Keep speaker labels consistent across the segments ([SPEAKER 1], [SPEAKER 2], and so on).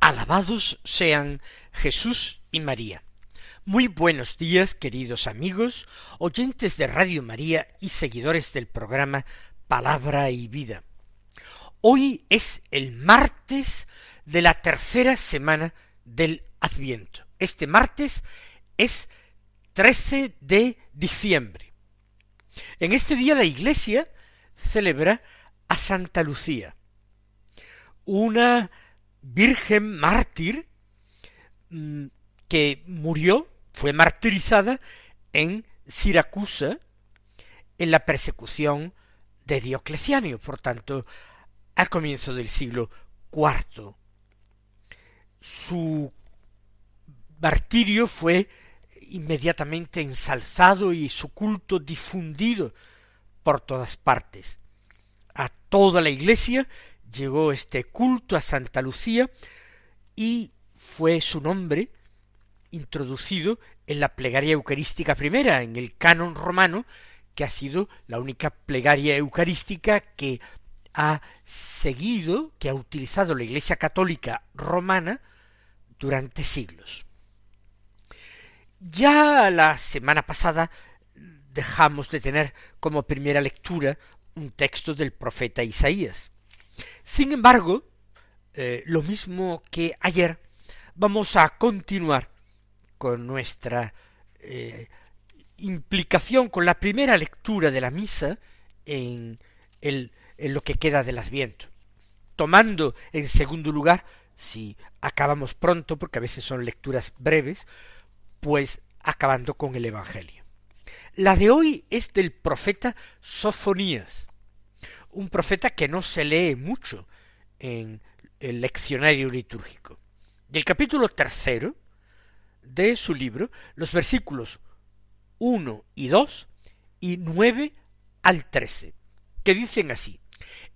[SPEAKER 1] Alabados sean Jesús y María. Muy buenos días, queridos amigos, oyentes de Radio María y seguidores del programa Palabra y Vida. Hoy es el martes de la tercera semana del Adviento. Este martes es 13 de diciembre. En este día la Iglesia celebra a Santa Lucía, una virgen mártir mm, que murió, fue martirizada en Siracusa en la persecución de Diocleciano, por tanto, al comienzo del siglo IV. Su martirio fue inmediatamente ensalzado y su culto difundido por todas partes. A toda la iglesia llegó este culto a Santa Lucía y fue su nombre introducido en la plegaria eucarística primera, en el canon romano, que ha sido la única plegaria eucarística que ha seguido, que ha utilizado la Iglesia Católica romana durante siglos. Ya la semana pasada dejamos de tener como primera lectura un texto del profeta Isaías. Sin embargo, eh, lo mismo que ayer, vamos a continuar con nuestra eh, implicación con la primera lectura de la misa en, el, en lo que queda del Adviento, tomando en segundo lugar, si acabamos pronto, porque a veces son lecturas breves, pues acabando con el Evangelio. La de hoy es del profeta Sofonías, un profeta que no se lee mucho en el leccionario litúrgico. Del capítulo tercero de su libro, los versículos uno y dos y nueve al trece, que dicen así,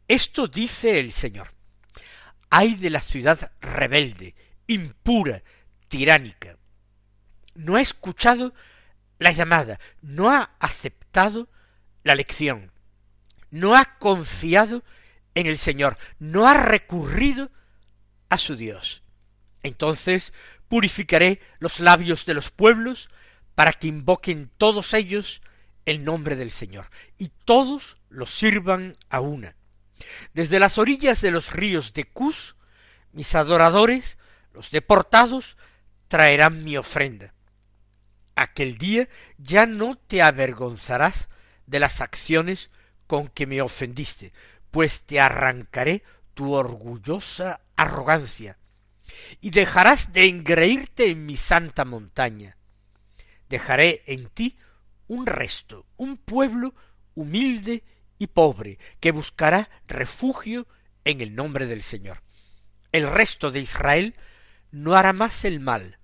[SPEAKER 1] Esto dice el Señor, ay de la ciudad rebelde, impura, tiránica, no ha escuchado la llamada, no ha aceptado la lección, no ha confiado en el Señor, no ha recurrido a su Dios. Entonces purificaré los labios de los pueblos para que invoquen todos ellos el nombre del Señor, y todos los sirvan a una. Desde las orillas de los ríos de Cus, mis adoradores, los deportados, traerán mi ofrenda aquel día ya no te avergonzarás de las acciones con que me ofendiste, pues te arrancaré tu orgullosa arrogancia, y dejarás de engreírte en mi santa montaña. Dejaré en ti un resto, un pueblo humilde y pobre, que buscará refugio en el nombre del Señor. El resto de Israel no hará más el mal,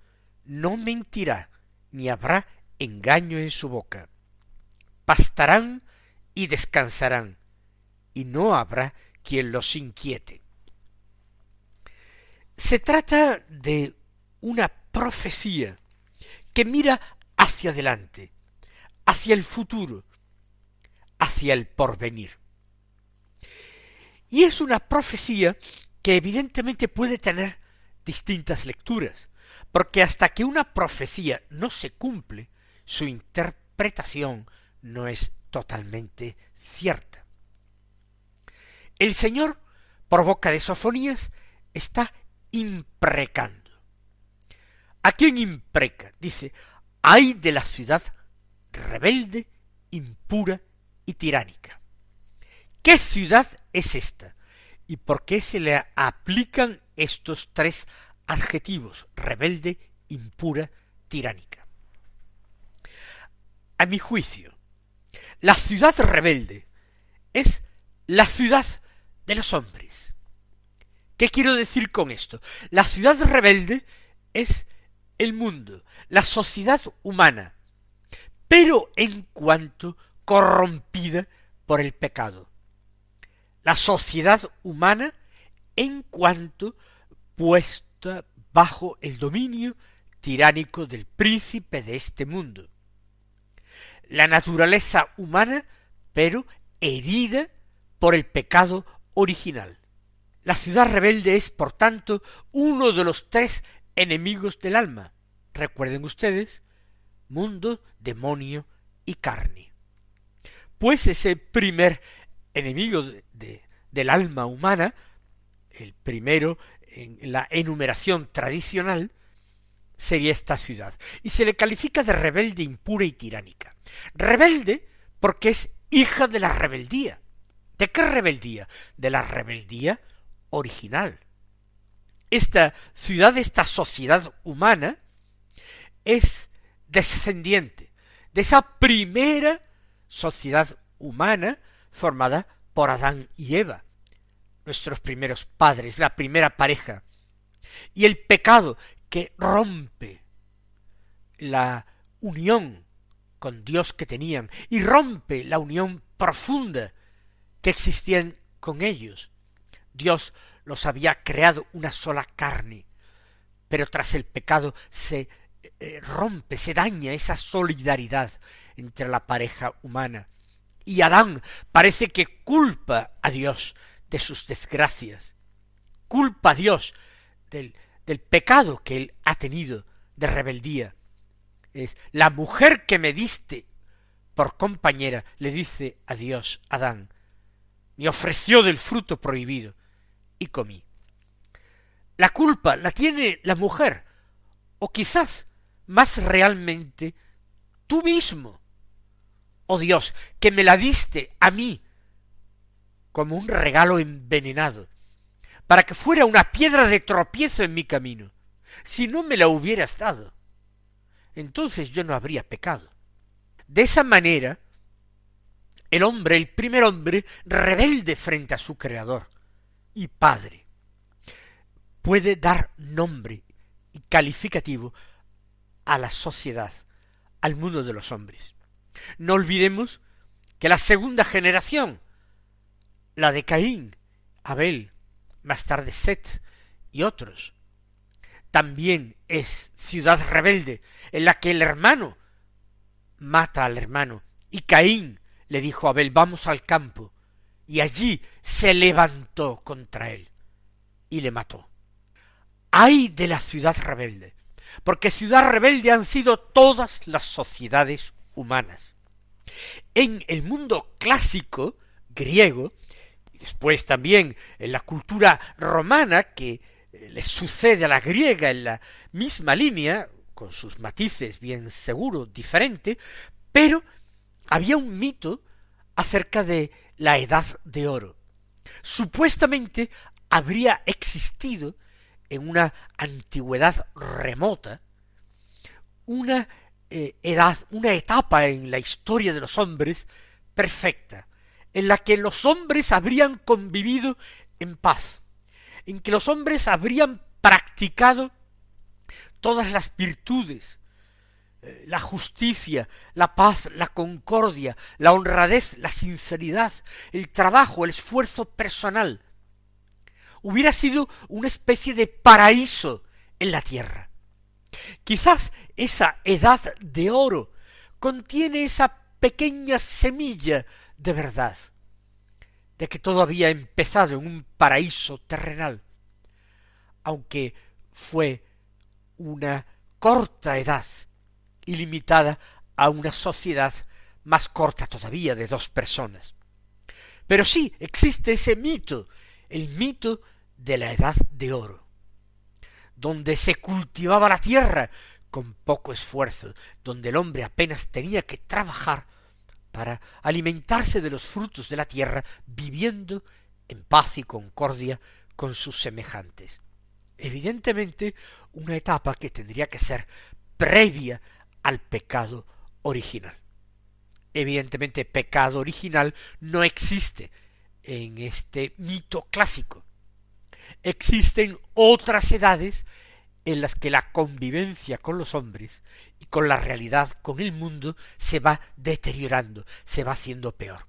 [SPEAKER 1] no mentirá, ni habrá engaño en su boca. Pastarán y descansarán, y no habrá quien los inquiete. Se trata de una profecía que mira hacia adelante, hacia el futuro, hacia el porvenir. Y es una profecía que evidentemente puede tener distintas lecturas porque hasta que una profecía no se cumple, su interpretación no es totalmente cierta. El Señor, por boca de Sofonías, está imprecando. ¿A quién impreca? Dice, hay de la ciudad rebelde, impura y tiránica. ¿Qué ciudad es esta? ¿Y por qué se le aplican estos tres adjetivos rebelde, impura, tiránica. A mi juicio, la ciudad rebelde es la ciudad de los hombres, ¿Qué quiero decir con esto? La ciudad rebelde es el mundo, la sociedad humana, pero en cuanto corrompida por el pecado. La sociedad humana en cuanto puesta bajo el dominio tiránico del príncipe de este mundo. La naturaleza humana, pero herida por el pecado original. La ciudad rebelde es, por tanto, uno de los tres enemigos del alma. Recuerden ustedes, mundo, demonio y carne. Pues ese primer enemigo de, del alma humana, el primero en la enumeración tradicional, sería esta ciudad, y se le califica de rebelde impura y tiránica. Rebelde porque es hija de la rebeldía. ¿De qué rebeldía? De la rebeldía original. Esta ciudad, esta sociedad humana, es descendiente de esa primera sociedad humana formada por Adán y Eva, nuestros primeros padres, la primera pareja, y el pecado que rompe la unión con Dios que tenían y rompe la unión profunda que existían con ellos. Dios los había creado una sola carne, pero tras el pecado se eh, rompe, se daña esa solidaridad entre la pareja humana. Y Adán parece que culpa a Dios de sus desgracias, culpa a Dios del, del pecado que él ha tenido de rebeldía. Es la mujer que me diste por compañera, le dice a Dios Adán, me ofreció del fruto prohibido y comí. La culpa la tiene la mujer, o quizás más realmente tú mismo. Oh Dios, que me la diste a mí como un regalo envenenado, para que fuera una piedra de tropiezo en mi camino. Si no me la hubieras dado, entonces yo no habría pecado. De esa manera, el hombre, el primer hombre, rebelde frente a su Creador y Padre, puede dar nombre y calificativo a la sociedad, al mundo de los hombres. No olvidemos que la segunda generación, la de Caín, Abel, más tarde Set y otros, también es ciudad rebelde en la que el hermano mata al hermano y Caín le dijo a Abel vamos al campo y allí se levantó contra él y le mató. Ay de la ciudad rebelde, porque ciudad rebelde han sido todas las sociedades humanas. En el mundo clásico griego, después también en la cultura romana que eh, le sucede a la griega en la misma línea, con sus matices bien seguro, diferente, pero había un mito acerca de la edad de oro. Supuestamente habría existido en una antigüedad remota una eh, edad, una etapa en la historia de los hombres perfecta, en la que los hombres habrían convivido en paz, en que los hombres habrían practicado todas las virtudes, eh, la justicia, la paz, la concordia, la honradez, la sinceridad, el trabajo, el esfuerzo personal. Hubiera sido una especie de paraíso en la tierra. Quizás esa edad de oro contiene esa pequeña semilla de verdad, de que todo había empezado en un paraíso terrenal, aunque fue una corta edad y limitada a una sociedad más corta todavía de dos personas. Pero sí existe ese mito, el mito de la edad de oro, donde se cultivaba la tierra con poco esfuerzo, donde el hombre apenas tenía que trabajar para alimentarse de los frutos de la tierra, viviendo en paz y concordia con sus semejantes. Evidentemente, una etapa que tendría que ser previa al pecado original. Evidentemente, pecado original no existe en este mito clásico. existen otras edades en las que la convivencia con los hombres con la realidad, con el mundo, se va deteriorando, se va haciendo peor.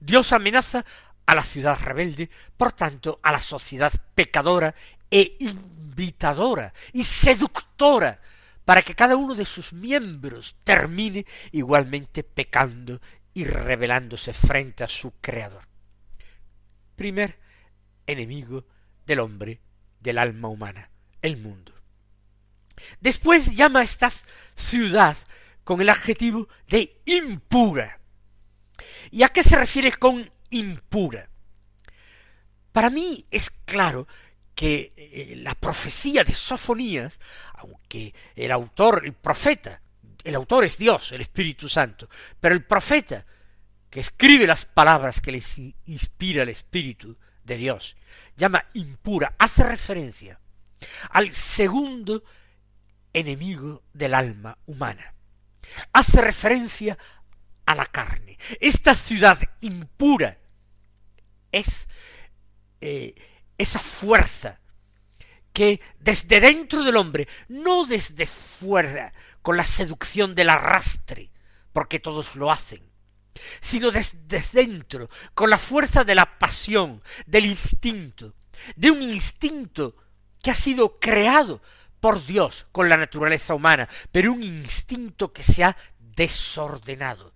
[SPEAKER 1] Dios amenaza a la ciudad rebelde, por tanto, a la sociedad pecadora e invitadora y seductora para que cada uno de sus miembros termine igualmente pecando y rebelándose frente a su Creador. Primer enemigo del hombre, del alma humana, el mundo. Después llama a esta ciudad con el adjetivo de impura. ¿Y a qué se refiere con impura? Para mí es claro que eh, la profecía de Sofonías, aunque el autor, el profeta, el autor es Dios, el Espíritu Santo, pero el profeta que escribe las palabras que les inspira el Espíritu de Dios, llama impura, hace referencia al segundo enemigo del alma humana. Hace referencia a la carne. Esta ciudad impura es eh, esa fuerza que desde dentro del hombre, no desde fuera, con la seducción del arrastre, porque todos lo hacen, sino desde dentro, con la fuerza de la pasión, del instinto, de un instinto que ha sido creado por Dios con la naturaleza humana, pero un instinto que se ha desordenado,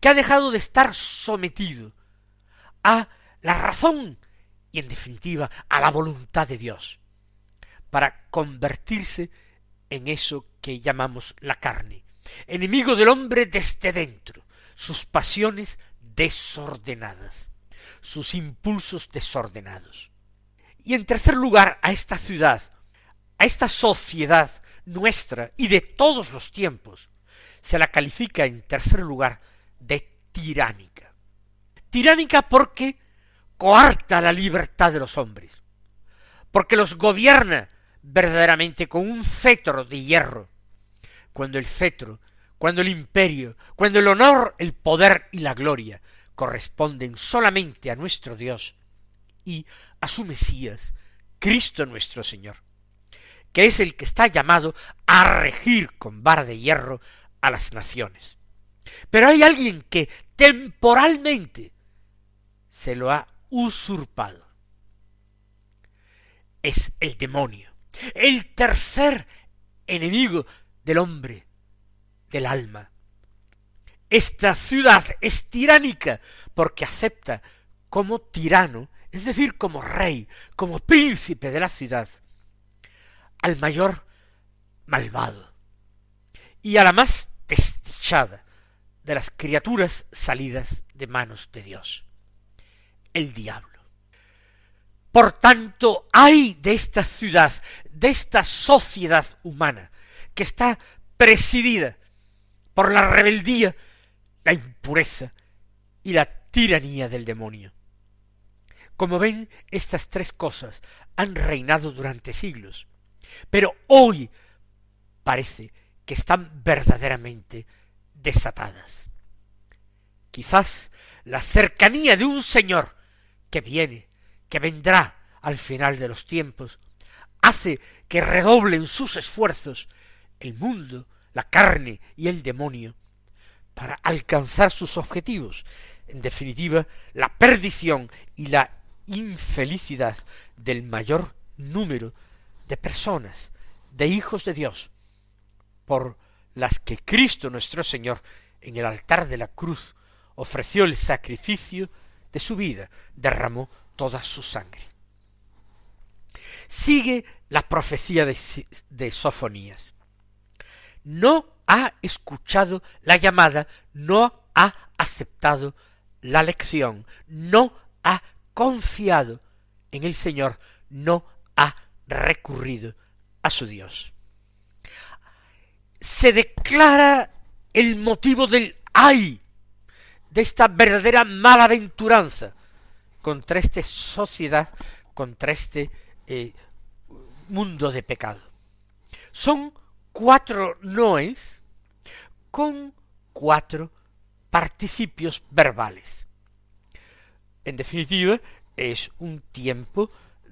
[SPEAKER 1] que ha dejado de estar sometido a la razón y en definitiva a la voluntad de Dios, para convertirse en eso que llamamos la carne, enemigo del hombre desde dentro, sus pasiones desordenadas, sus impulsos desordenados. Y en tercer lugar, a esta ciudad, a esta sociedad nuestra y de todos los tiempos, se la califica en tercer lugar de tiránica. Tiránica porque coarta la libertad de los hombres, porque los gobierna verdaderamente con un cetro de hierro, cuando el cetro, cuando el imperio, cuando el honor, el poder y la gloria corresponden solamente a nuestro Dios y a su Mesías, Cristo nuestro Señor, que es el que está llamado a regir con vara de hierro a las naciones. Pero hay alguien que temporalmente se lo ha usurpado. Es el demonio, el tercer enemigo del hombre, del alma. Esta ciudad es tiránica porque acepta como tirano es decir, como rey, como príncipe de la ciudad, al mayor malvado y a la más desdichada de las criaturas salidas de manos de Dios, el diablo. Por tanto, hay de esta ciudad, de esta sociedad humana, que está presidida por la rebeldía, la impureza y la tiranía del demonio. Como ven, estas tres cosas han reinado durante siglos, pero hoy parece que están verdaderamente desatadas. Quizás la cercanía de un Señor que viene, que vendrá al final de los tiempos, hace que redoblen sus esfuerzos el mundo, la carne y el demonio para alcanzar sus objetivos, en definitiva, la perdición y la infelicidad del mayor número de personas, de hijos de Dios, por las que Cristo nuestro Señor en el altar de la cruz ofreció el sacrificio de su vida, derramó toda su sangre. Sigue la profecía de, de Sofonías. No ha escuchado la llamada, no ha aceptado la lección, no ha confiado en el Señor, no ha recurrido a su Dios. Se declara el motivo del ay, de esta verdadera malaventuranza contra esta sociedad, contra este eh, mundo de pecado. Son cuatro noes con cuatro participios verbales. En definitiva, es un tiempo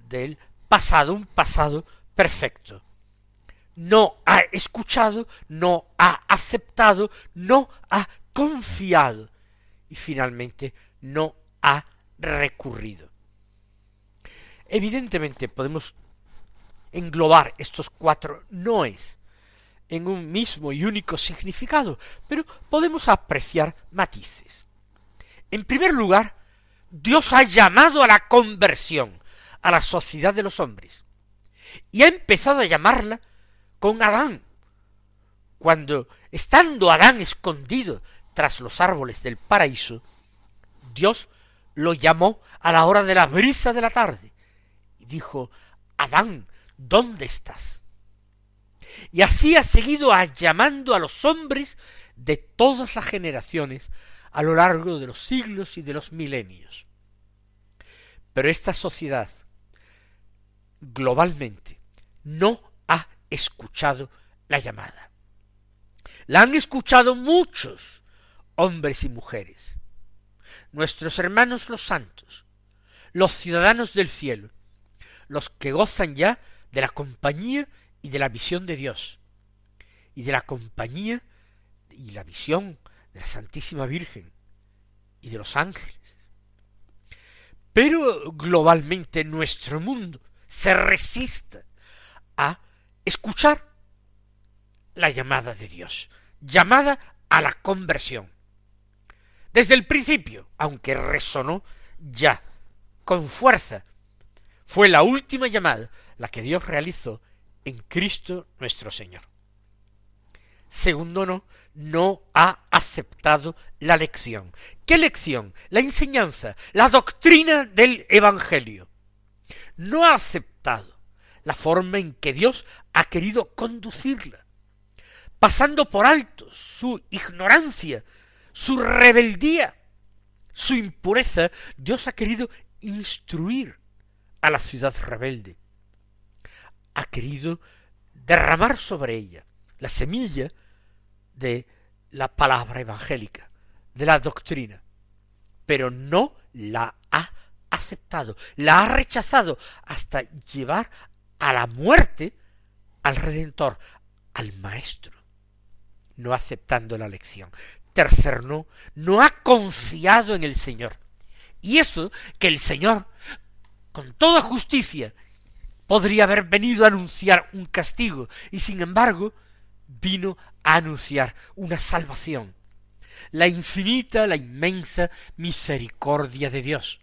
[SPEAKER 1] del pasado, un pasado perfecto. No ha escuchado, no ha aceptado, no ha confiado y finalmente no ha recurrido. Evidentemente podemos englobar estos cuatro noes en un mismo y único significado, pero podemos apreciar matices. En primer lugar, Dios ha llamado a la conversión, a la sociedad de los hombres, y ha empezado a llamarla con Adán, cuando, estando Adán escondido tras los árboles del paraíso, Dios lo llamó a la hora de la brisa de la tarde, y dijo, Adán, ¿dónde estás? Y así ha seguido llamando a los hombres de todas las generaciones a lo largo de los siglos y de los milenios. Pero esta sociedad globalmente no ha escuchado la llamada. La han escuchado muchos hombres y mujeres, nuestros hermanos los santos, los ciudadanos del cielo, los que gozan ya de la compañía y de la visión de Dios, y de la compañía y la visión de la Santísima Virgen y de los ángeles. Pero globalmente nuestro mundo se resiste a escuchar la llamada de Dios, llamada a la conversión. Desde el principio, aunque resonó ya con fuerza, fue la última llamada la que Dios realizó en Cristo nuestro Señor. Segundo no, no ha aceptado la lección. ¿Qué lección? La enseñanza, la doctrina del Evangelio. No ha aceptado la forma en que Dios ha querido conducirla, pasando por alto su ignorancia, su rebeldía, su impureza, Dios ha querido instruir a la ciudad rebelde. Ha querido derramar sobre ella la semilla de la palabra evangélica, de la doctrina, pero no la ha aceptado, la ha rechazado hasta llevar a la muerte al Redentor, al Maestro, no aceptando la lección. Tercer no, no ha confiado en el Señor. Y eso que el Señor, con toda justicia, podría haber venido a anunciar un castigo, y sin embargo, vino a anunciar una salvación, la infinita, la inmensa misericordia de Dios.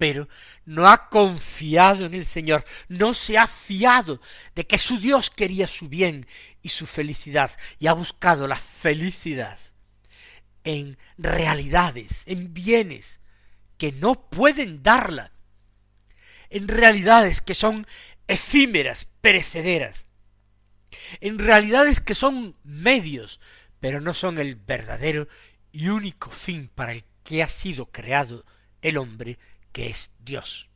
[SPEAKER 1] Pero no ha confiado en el Señor, no se ha fiado de que su Dios quería su bien y su felicidad, y ha buscado la felicidad en realidades, en bienes que no pueden darla, en realidades que son efímeras, perecederas, en realidades que son medios, pero no son el verdadero y único fin para el que ha sido creado el hombre, que es Dios.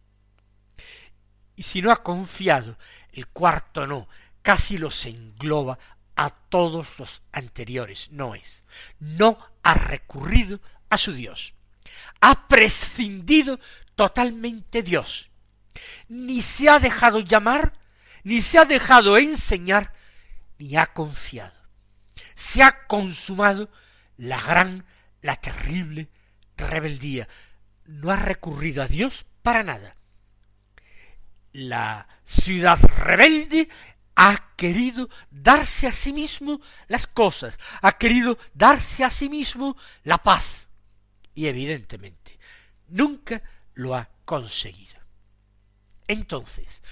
[SPEAKER 1] Y si no ha confiado, el cuarto no, casi los engloba a todos los anteriores, no es. No ha recurrido a su Dios. Ha prescindido totalmente Dios. Ni se ha dejado llamar, ni se ha dejado enseñar, ni ha confiado. Se ha consumado la gran, la terrible rebeldía. No ha recurrido a Dios para nada. La ciudad rebelde ha querido darse a sí mismo las cosas, ha querido darse a sí mismo la paz. Y evidentemente nunca lo ha conseguido. Entonces,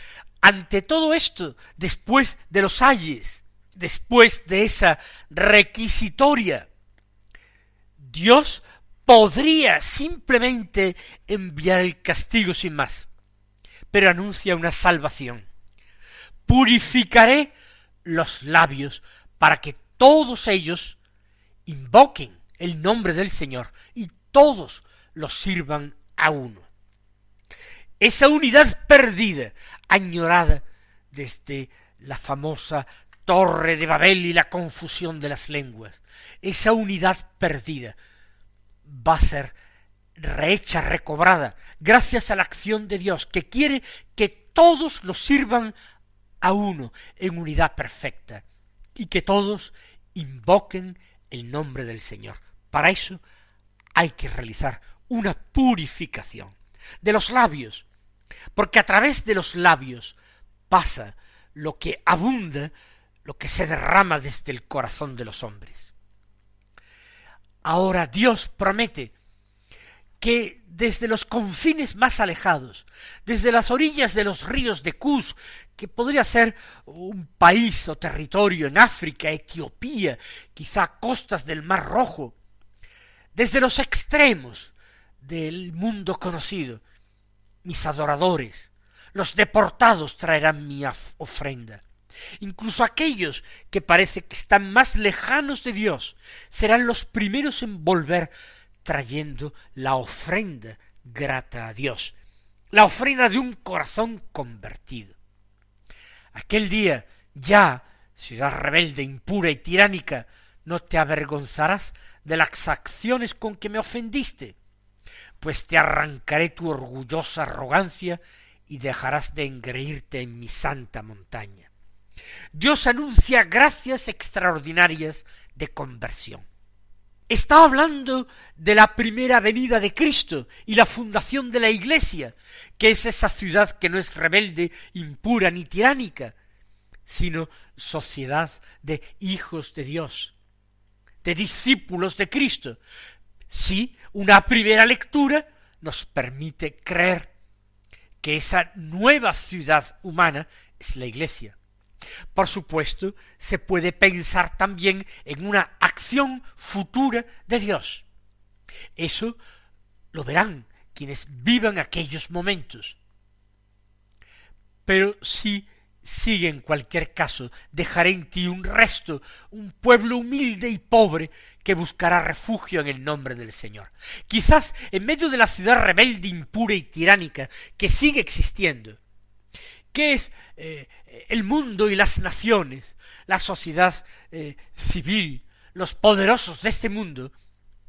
[SPEAKER 1] ante todo esto, después de los ayes, después de esa requisitoria, Dios podría simplemente enviar el castigo sin más, pero anuncia una salvación purificaré los labios para que todos ellos invoquen el nombre del Señor y todos los sirvan a uno. Esa unidad perdida, añorada desde la famosa torre de Babel y la confusión de las lenguas, esa unidad perdida va a ser rehecha, recobrada, gracias a la acción de Dios, que quiere que todos los sirvan a uno en unidad perfecta y que todos invoquen el nombre del Señor. Para eso hay que realizar una purificación de los labios, porque a través de los labios pasa lo que abunda, lo que se derrama desde el corazón de los hombres. Ahora Dios promete que desde los confines más alejados, desde las orillas de los ríos de Cus, que podría ser un país o territorio en África, Etiopía, quizá costas del Mar Rojo, desde los extremos del mundo conocido, mis adoradores, los deportados traerán mi ofrenda. Incluso aquellos que parece que están más lejanos de Dios serán los primeros en volver trayendo la ofrenda grata a Dios, la ofrenda de un corazón convertido. Aquel día ya, ciudad rebelde, impura y tiránica, no te avergonzarás de las acciones con que me ofendiste, pues te arrancaré tu orgullosa arrogancia y dejarás de engreírte en mi santa montaña. Dios anuncia gracias extraordinarias de conversión. Está hablando de la primera venida de Cristo y la fundación de la Iglesia, que es esa ciudad que no es rebelde, impura ni tiránica, sino sociedad de hijos de Dios, de discípulos de Cristo. Sí, una primera lectura nos permite creer que esa nueva ciudad humana es la Iglesia. Por supuesto, se puede pensar también en una acción futura de Dios. Eso lo verán quienes vivan aquellos momentos. Pero si sigue en cualquier caso, dejaré en ti un resto, un pueblo humilde y pobre que buscará refugio en el nombre del Señor. Quizás en medio de la ciudad rebelde, impura y tiránica que sigue existiendo, que es eh, el mundo y las naciones, la sociedad eh, civil, los poderosos de este mundo,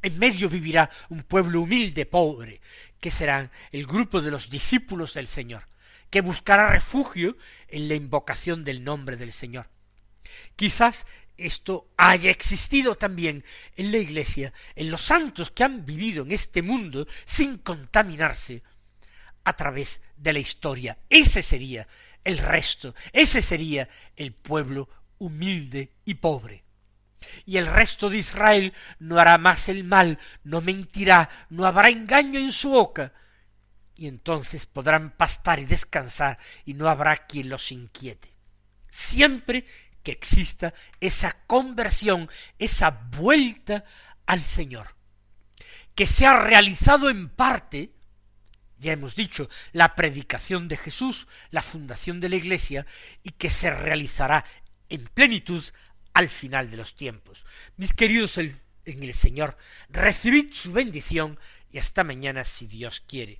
[SPEAKER 1] en medio vivirá un pueblo humilde, pobre, que serán el grupo de los discípulos del Señor, que buscará refugio en la invocación del nombre del Señor. Quizás esto haya existido también en la Iglesia, en los santos que han vivido en este mundo sin contaminarse a través de la historia. Ese sería el resto. Ese sería el pueblo humilde y pobre. Y el resto de Israel no hará más el mal, no mentirá, no habrá engaño en su boca. Y entonces podrán pastar y descansar y no habrá quien los inquiete. Siempre que exista esa conversión, esa vuelta al Señor, que se ha realizado en parte ya hemos dicho, la predicación de Jesús, la fundación de la Iglesia, y que se realizará en plenitud al final de los tiempos. Mis queridos en el Señor, recibid su bendición y hasta mañana si Dios quiere.